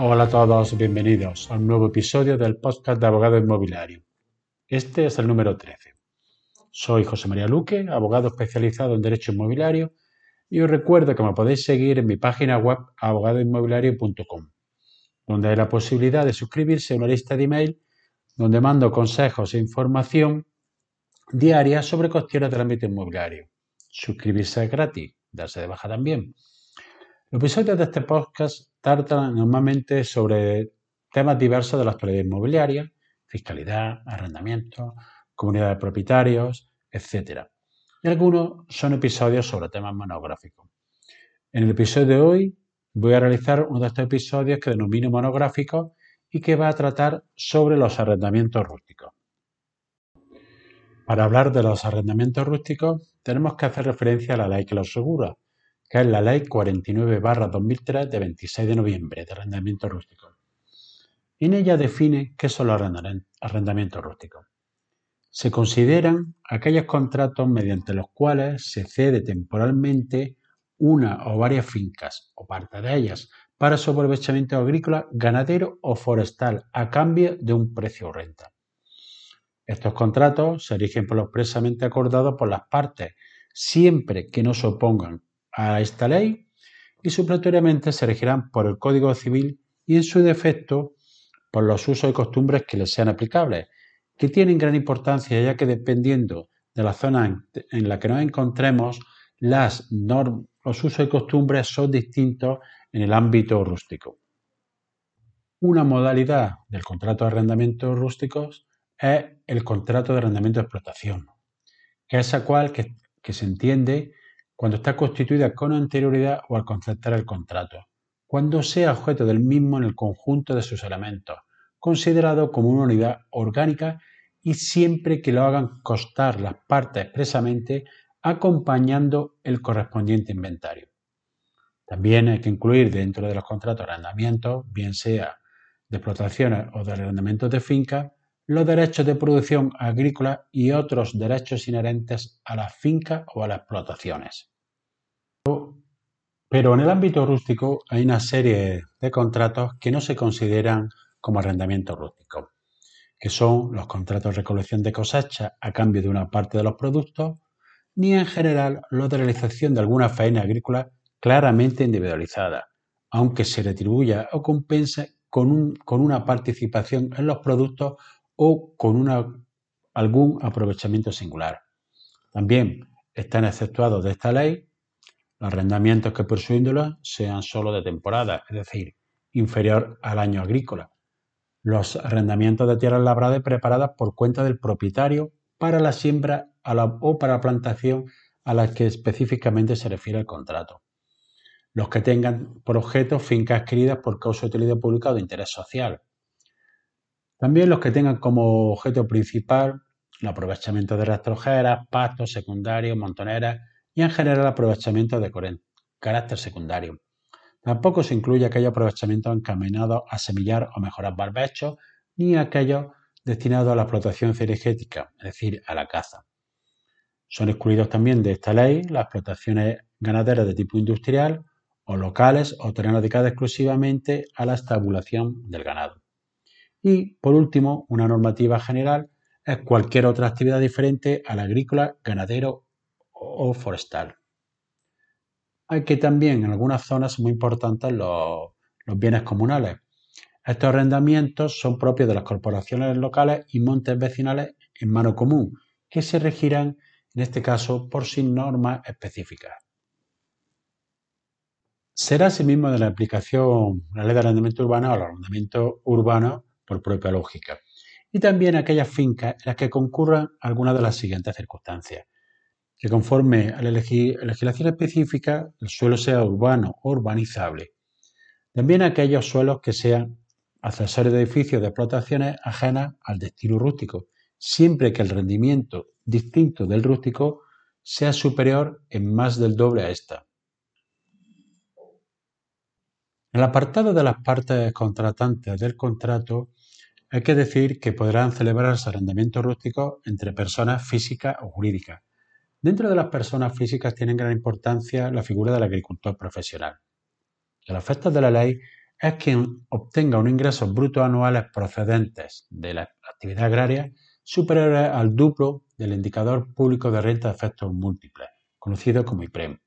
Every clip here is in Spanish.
Hola a todos, bienvenidos a un nuevo episodio del podcast de Abogado Inmobiliario. Este es el número 13. Soy José María Luque, abogado especializado en Derecho Inmobiliario, y os recuerdo que me podéis seguir en mi página web abogadoinmobiliario.com, donde hay la posibilidad de suscribirse a una lista de email donde mando consejos e información diaria sobre cuestiones del ámbito inmobiliario. Suscribirse es gratis, darse de baja también. Los episodios de este podcast tratan normalmente sobre temas diversos de la actualidad inmobiliaria, fiscalidad, arrendamiento, comunidad de propietarios, etc. Y algunos son episodios sobre temas monográficos. En el episodio de hoy voy a realizar uno de estos episodios que denomino monográfico y que va a tratar sobre los arrendamientos rústicos. Para hablar de los arrendamientos rústicos tenemos que hacer referencia a la ley que los regula, que es la Ley 49-2003 de 26 de noviembre de arrendamiento rústico. En ella define qué son los arrendamientos rústicos. Se consideran aquellos contratos mediante los cuales se cede temporalmente una o varias fincas o parte de ellas para su aprovechamiento agrícola, ganadero o forestal a cambio de un precio o renta. Estos contratos se rigen por lo expresamente acordado por las partes, siempre que no se opongan a esta ley y supletoriamente se regirán por el Código Civil y en su defecto por los usos y costumbres que les sean aplicables, que tienen gran importancia ya que dependiendo de la zona en la que nos encontremos, las los usos y costumbres son distintos en el ámbito rústico. Una modalidad del contrato de arrendamiento rústicos es el contrato de arrendamiento de explotación, que es que, que se entiende cuando está constituida con anterioridad o al concertar el contrato, cuando sea objeto del mismo en el conjunto de sus elementos, considerado como una unidad orgánica y siempre que lo hagan costar las partes expresamente acompañando el correspondiente inventario. También hay que incluir dentro de los contratos de arrendamiento, bien sea de explotaciones o de arrendamientos de finca, los derechos de producción agrícola y otros derechos inherentes a las fincas o a las explotaciones. Pero en el ámbito rústico hay una serie de contratos que no se consideran como arrendamiento rústico, que son los contratos de recolección de cosecha a cambio de una parte de los productos, ni en general los de realización de alguna faena agrícola claramente individualizada, aunque se retribuya o compense con, con una participación en los productos o con algún aprovechamiento singular. También están exceptuados de esta ley los arrendamientos que por su índole sean solo de temporada, es decir, inferior al año agrícola. Los arrendamientos de tierras labradas preparadas por cuenta del propietario para la siembra o para la plantación a la que específicamente se refiere el contrato. Los que tengan por objeto fincas adquiridas por causa de utilidad pública o de interés social, también los que tengan como objeto principal el aprovechamiento de rastrojeras, pastos secundarios, montoneras y en general aprovechamiento de carácter secundario. Tampoco se incluye aquellos aprovechamientos encaminados a semillar o mejorar barbechos ni aquellos destinados a la explotación cinegética, es decir, a la caza. Son excluidos también de esta ley las explotaciones ganaderas de tipo industrial o locales o terrenos dedicados exclusivamente a la estabulación del ganado. Y, por último, una normativa general es cualquier otra actividad diferente al agrícola, ganadero o forestal. Hay que también en algunas zonas muy importantes los, bienes comunales. Estos arrendamientos son propios de las corporaciones locales y montes vecinales en mano común, que se regirán, en este caso, por sin normas específicas. Será asimismo de la aplicación la ley de arrendamiento urbano o el arrendamiento urbano por propia lógica. Y también aquellas fincas en las que concurran algunas de las siguientes circunstancias. Que conforme a la legislación específica el suelo sea urbano o urbanizable. También aquellos suelos que sean accesorios de edificios de explotaciones ajenas al destino rústico, siempre que el rendimiento distinto del rústico sea superior en más del doble a esta. En el apartado de las partes contratantes del contrato hay que decir que podrán celebrarse arrendamientos rústicos entre personas físicas o jurídicas. Dentro de las personas físicas tiene gran importancia la figura del agricultor profesional. A los efectos de la ley, es quien obtenga unos ingresos brutos anuales procedentes de la actividad agraria superiores al duplo del indicador público de renta de efectos múltiples, conocido como IPREM,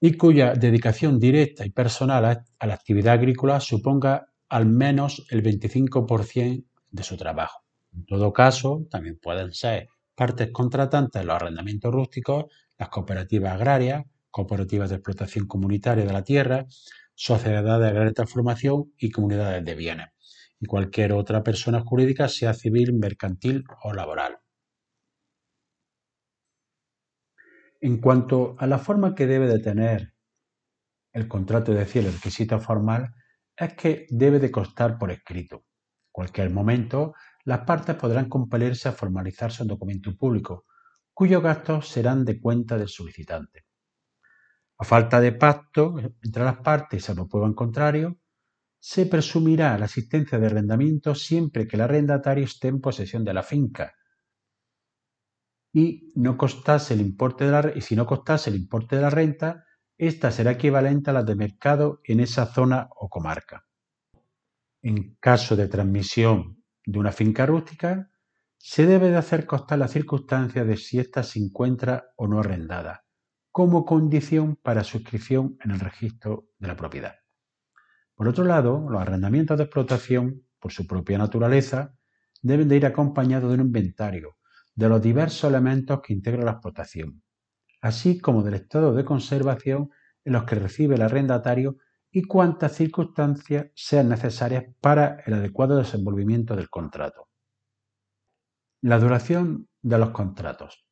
y cuya dedicación directa y personal a la actividad agrícola suponga al menos el 25% de su trabajo. En todo caso, también pueden ser partes contratantes los arrendamientos rústicos, las cooperativas agrarias, cooperativas de explotación comunitaria de la tierra, sociedades de transformación y comunidades de bienes, y cualquier otra persona jurídica, sea civil, mercantil o laboral. En cuanto a la forma que debe de tener el contrato, es decir, el requisito formal, es que debe de constar por escrito. En cualquier momento, las partes podrán compelerse a formalizarse un documento público, cuyos gastos serán de cuenta del solicitante. A falta de pacto entre las partes, salvo prueba en contrario, se presumirá la existencia de arrendamiento siempre que el arrendatario esté en posesión de la finca y no el importe de la y si no costase el importe de la renta, esta será equivalente a la de mercado en esa zona o comarca. En caso de transmisión de una finca rústica, se debe de hacer constar la circunstancia de si ésta se encuentra o no arrendada, como condición para suscripción en el registro de la propiedad. Por otro lado, los arrendamientos de explotación, por su propia naturaleza, deben de ir acompañados de un inventario de los diversos elementos que integran la explotación, así como del estado de conservación en los que recibe el arrendatario y cuántas circunstancias sean necesarias para el adecuado desenvolvimiento del contrato. La duración de los contratos.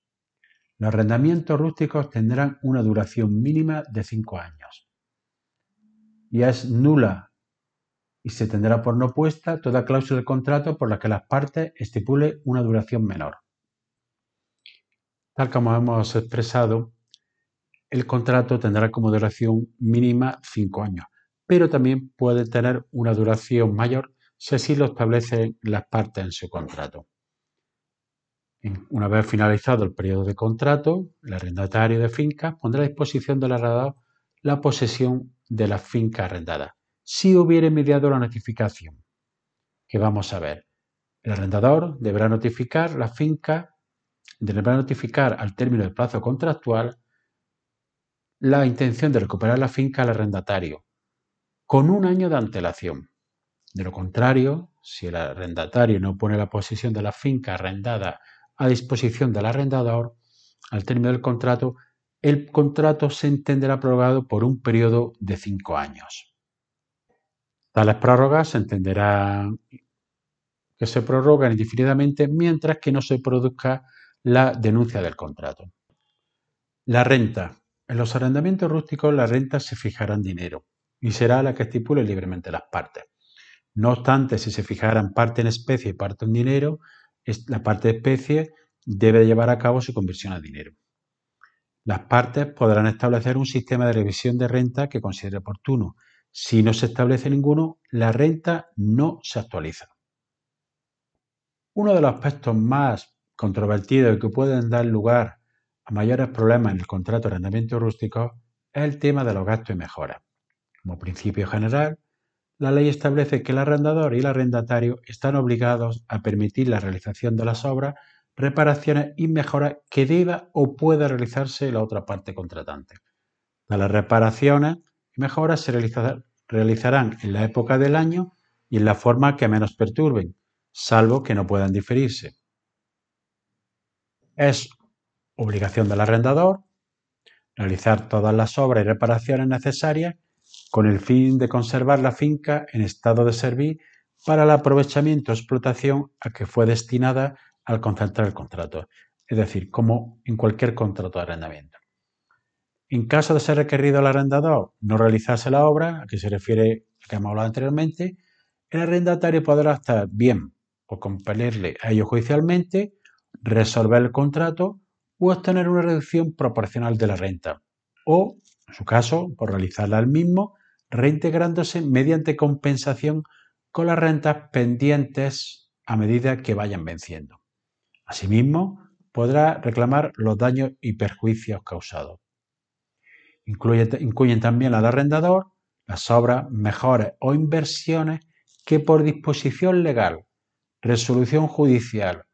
Los arrendamientos rústicos tendrán una duración mínima de cinco años y es nula y se tendrá por no puesta toda cláusula del contrato por la que las partes estipule una duración menor. Tal como hemos expresado, el contrato tendrá como duración mínima cinco años, pero también puede tener una duración mayor si así lo establecen las partes en su contrato. Una vez finalizado el periodo de contrato, el arrendatario de fincas pondrá a disposición del arrendador la posesión de la finca arrendada, si hubiere mediado la notificación, que vamos a ver. El arrendador deberá notificar la finca deberá notificar al término del plazo contractual la intención de recuperar la finca al arrendatario, con un año de antelación. De lo contrario, si el arrendatario no pone la posesión de la finca arrendada a disposición del arrendador, al término del contrato, el contrato se entenderá prorrogado por un periodo de cinco años. Tales prórrogas se entenderá que se prorrogan indefinidamente mientras que no se produzca la denuncia del contrato. La renta. En los arrendamientos rústicos la renta se fijará en dinero y será la que estipule libremente las partes. No obstante, si se fijaran parte en especie y parte en dinero, la parte de especie debe llevar a cabo su conversión a dinero. Las partes podrán establecer un sistema de revisión de renta que considere oportuno. Si no se establece ninguno, la renta no se actualiza. Uno de los aspectos más controvertidos y que pueden dar lugar a mayores problemas en el contrato de arrendamiento rústico es el tema de los gastos y mejoras. Como principio general, la ley establece que el arrendador y el arrendatario están obligados a permitir la realización de las obras, reparaciones y mejoras que deba o pueda realizarse la otra parte contratante. Las reparaciones y mejoras se realizarán en la época del año y en la forma que menos perturben, salvo que no puedan diferirse. Es obligación del arrendador realizar todas las obras y reparaciones necesarias con el fin de conservar la finca en estado de servir para el aprovechamiento o explotación a que fue destinada al concentrar el contrato, es decir, como en cualquier contrato de arrendamiento. En caso de ser requerido el arrendador no realizarse la obra, a que se refiere a que hemos hablado anteriormente, el arrendatario podrá estar bien por compelerle a ello judicialmente resolver el contrato o obtener una reducción proporcional de la renta, o, en su caso, por realizarla al mismo, reintegrándose mediante compensación con las rentas pendientes a medida que vayan venciendo. Asimismo, podrá reclamar los daños y perjuicios causados. incluyen también al arrendador las obras, mejores o inversiones que por disposición legal, resolución judicial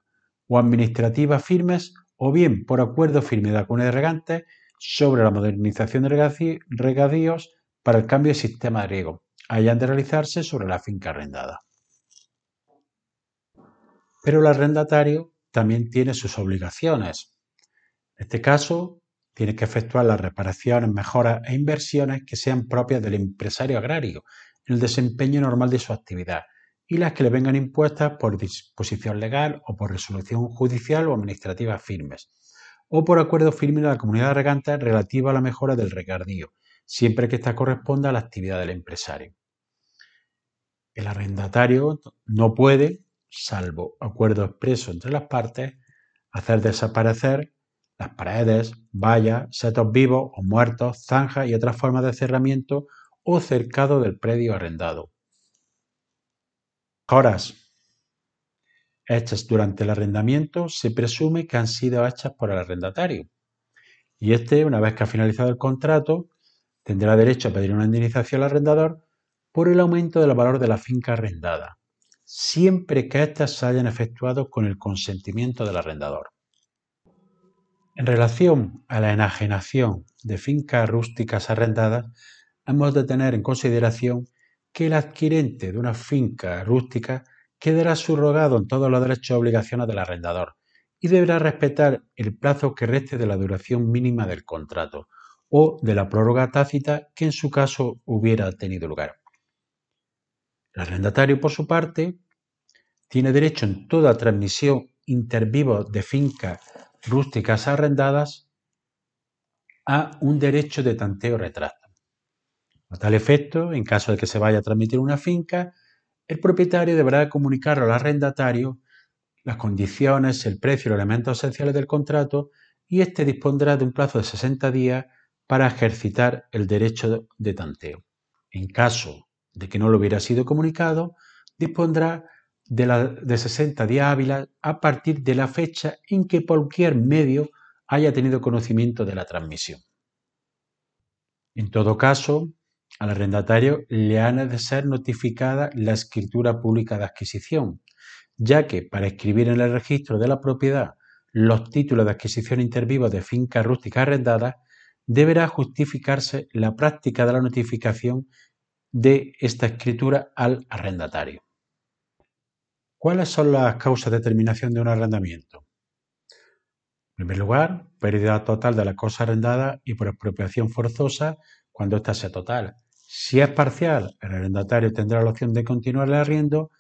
o administrativa firmes o bien por acuerdo firme de de regantes sobre la modernización de regadíos para el cambio de sistema de riego, hayan de realizarse sobre la finca arrendada. Pero el arrendatario también tiene sus obligaciones. En este caso, tiene que efectuar las reparaciones, mejoras e inversiones que sean propias del empresario agrario en el desempeño normal de su actividad y las que le vengan impuestas por disposición legal o por resolución judicial o administrativa firmes, o por acuerdo firme de la comunidad de regantes relativa a la mejora del regardío, siempre que ésta corresponda a la actividad del empresario. El arrendatario no puede, salvo acuerdo expreso entre las partes, hacer desaparecer las paredes, vallas, setos vivos o muertos, zanjas y otras formas de cerramiento o cercado del predio arrendado. Hechas durante el arrendamiento se presume que han sido hechas por el arrendatario. Y este, una vez que ha finalizado el contrato, tendrá derecho a pedir una indemnización al arrendador por el aumento del valor de la finca arrendada, siempre que éstas se hayan efectuado con el consentimiento del arrendador. En relación a la enajenación de fincas rústicas arrendadas, hemos de tener en consideración que el adquirente de una finca rústica quedará subrogado en todos los derechos y obligaciones del arrendador y deberá respetar el plazo que reste de la duración mínima del contrato o de la prórroga tácita que en su caso hubiera tenido lugar. El arrendatario, por su parte, tiene derecho en toda transmisión intervivo de fincas rústicas arrendadas a un derecho de tanteo retracto. A tal efecto, en caso de que se vaya a transmitir una finca, el propietario deberá comunicar al arrendatario las condiciones, el precio y los elementos esenciales del contrato y éste dispondrá de un plazo de 60 días para ejercitar el derecho de tanteo. En caso de que no lo hubiera sido comunicado, dispondrá de, la, de 60 días hábiles a partir de la fecha en que cualquier medio haya tenido conocimiento de la transmisión. En todo caso, al arrendatario le ha de ser notificada la escritura pública de adquisición, ya que para escribir en el registro de la propiedad los títulos de adquisición intervivos de fincas rústicas arrendadas, deberá justificarse la práctica de la notificación de esta escritura al arrendatario. ¿Cuáles son las causas de terminación de un arrendamiento? En primer lugar, pérdida total de la cosa arrendada y por expropiación forzosa cuando ésta sea total. Si es parcial, el arrendatario tendrá la opción de continuar el arriendo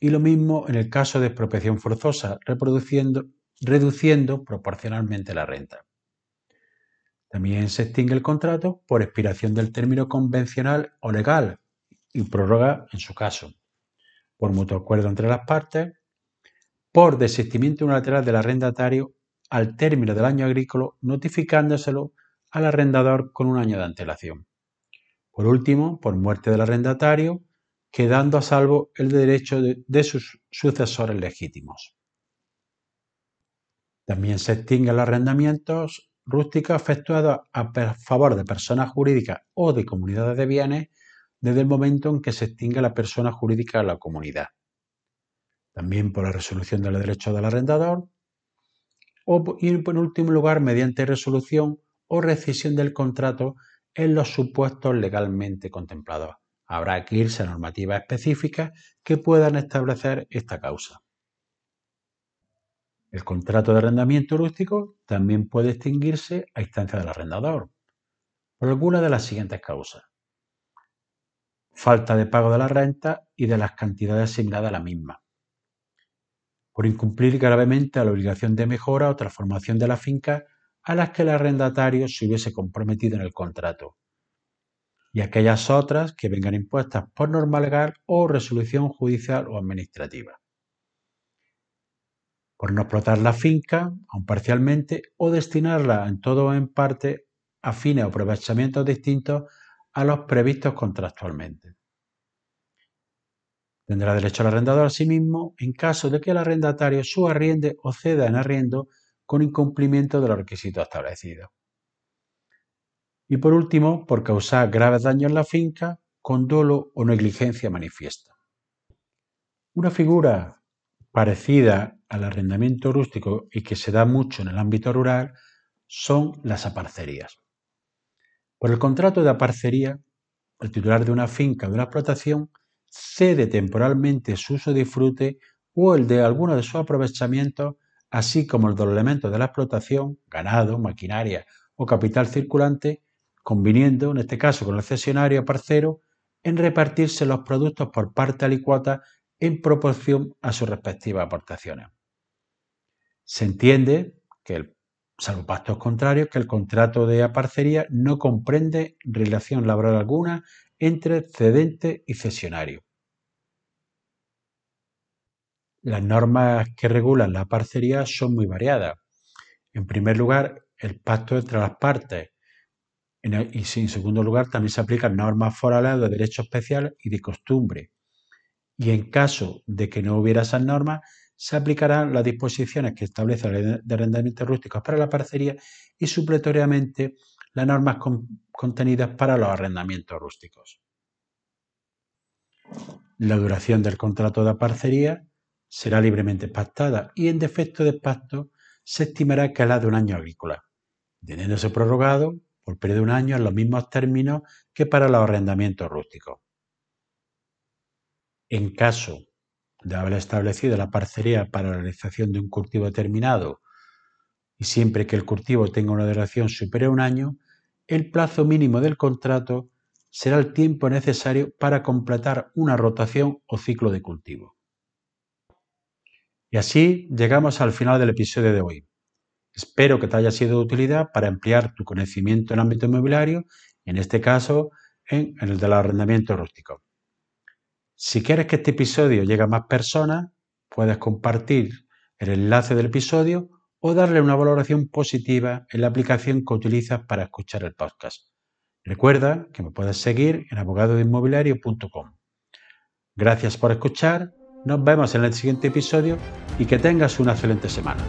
y lo mismo en el caso de expropiación forzosa, reduciendo proporcionalmente la renta. También se extingue el contrato por expiración del término convencional o legal y prórroga en su caso por mutuo acuerdo entre las partes, por desistimiento unilateral del arrendatario al término del año agrícola, notificándoselo al arrendador con un año de antelación. Por último, por muerte del arrendatario, quedando a salvo el derecho de, sus sucesores legítimos. También se extinguen los arrendamientos rústicos efectuados a favor de personas jurídicas o de comunidades de bienes desde el momento en que se extingue la persona jurídica de la comunidad. También por la resolución de los derechos del arrendador. O, y en último lugar, mediante resolución o rescisión del contrato en los supuestos legalmente contemplados. Habrá que irse a normativas específicas que puedan establecer esta causa. El contrato de arrendamiento rústico también puede extinguirse a instancia del arrendador por alguna de las siguientes causas falta de pago de la renta y de las cantidades asignadas a la misma, por incumplir gravemente a la obligación de mejora o transformación de la finca a las que el arrendatario se hubiese comprometido en el contrato, y aquellas otras que vengan impuestas por norma legal o resolución judicial o administrativa. Por no explotar la finca, aun parcialmente, o destinarla en todo o en parte a fines o aprovechamientos distintos a los previstos contractualmente. Tendrá derecho al arrendador a sí mismo en caso de que el arrendatario subarriende o ceda en arriendo con incumplimiento de los requisitos establecidos. Y por último, por causar graves daños en la finca con dolo o negligencia manifiesta. Una figura parecida al arrendamiento rústico y que se da mucho en el ámbito rural son las aparcerías. Por el contrato de aparcería, el titular de una finca o de una explotación cede temporalmente su uso disfrute o el de alguno de sus aprovechamientos, así como el los elementos de la explotación, ganado, maquinaria o capital circulante, conviniendo, en este caso con el cesionario parcero, en repartirse los productos por parte alicuota en proporción a sus respectivas aportaciones. Se entiende que, salvo pactos contrarios, que el contrato de aparcería no comprende relación laboral alguna entre cedente y cesionario. Las normas que regulan la parcería son muy variadas. En primer lugar, el pacto entre las partes. y en segundo lugar, también se aplican normas forales de derecho especial y de costumbre. Y en caso de que no hubiera esas normas, se aplicarán las disposiciones que establece la ley de arrendamientos rústicos para la parcería y supletoriamente las normas contenidas para los arrendamientos rústicos. La duración del contrato de parcería será libremente pactada y en defecto de pacto se estimará que es de un año agrícola, teniéndose prorrogado por periodo de un año en los mismos términos que para los arrendamientos rústicos. En caso de haber establecido la parcería para la realización de un cultivo determinado y siempre que el cultivo tenga una duración superior a un año, el plazo mínimo del contrato será el tiempo necesario para completar una rotación o ciclo de cultivo. Y así llegamos al final del episodio de hoy. Espero que te haya sido de utilidad para ampliar tu conocimiento en el ámbito inmobiliario, en este caso en, el del arrendamiento rústico. Si quieres que este episodio llegue a más personas, puedes compartir el enlace del episodio o darle una valoración positiva en la aplicación que utilizas para escuchar el podcast. Recuerda que me puedes seguir en abogadoinmobiliario.com. Gracias por escuchar nos vemos en el siguiente episodio y que tengas una excelente semana.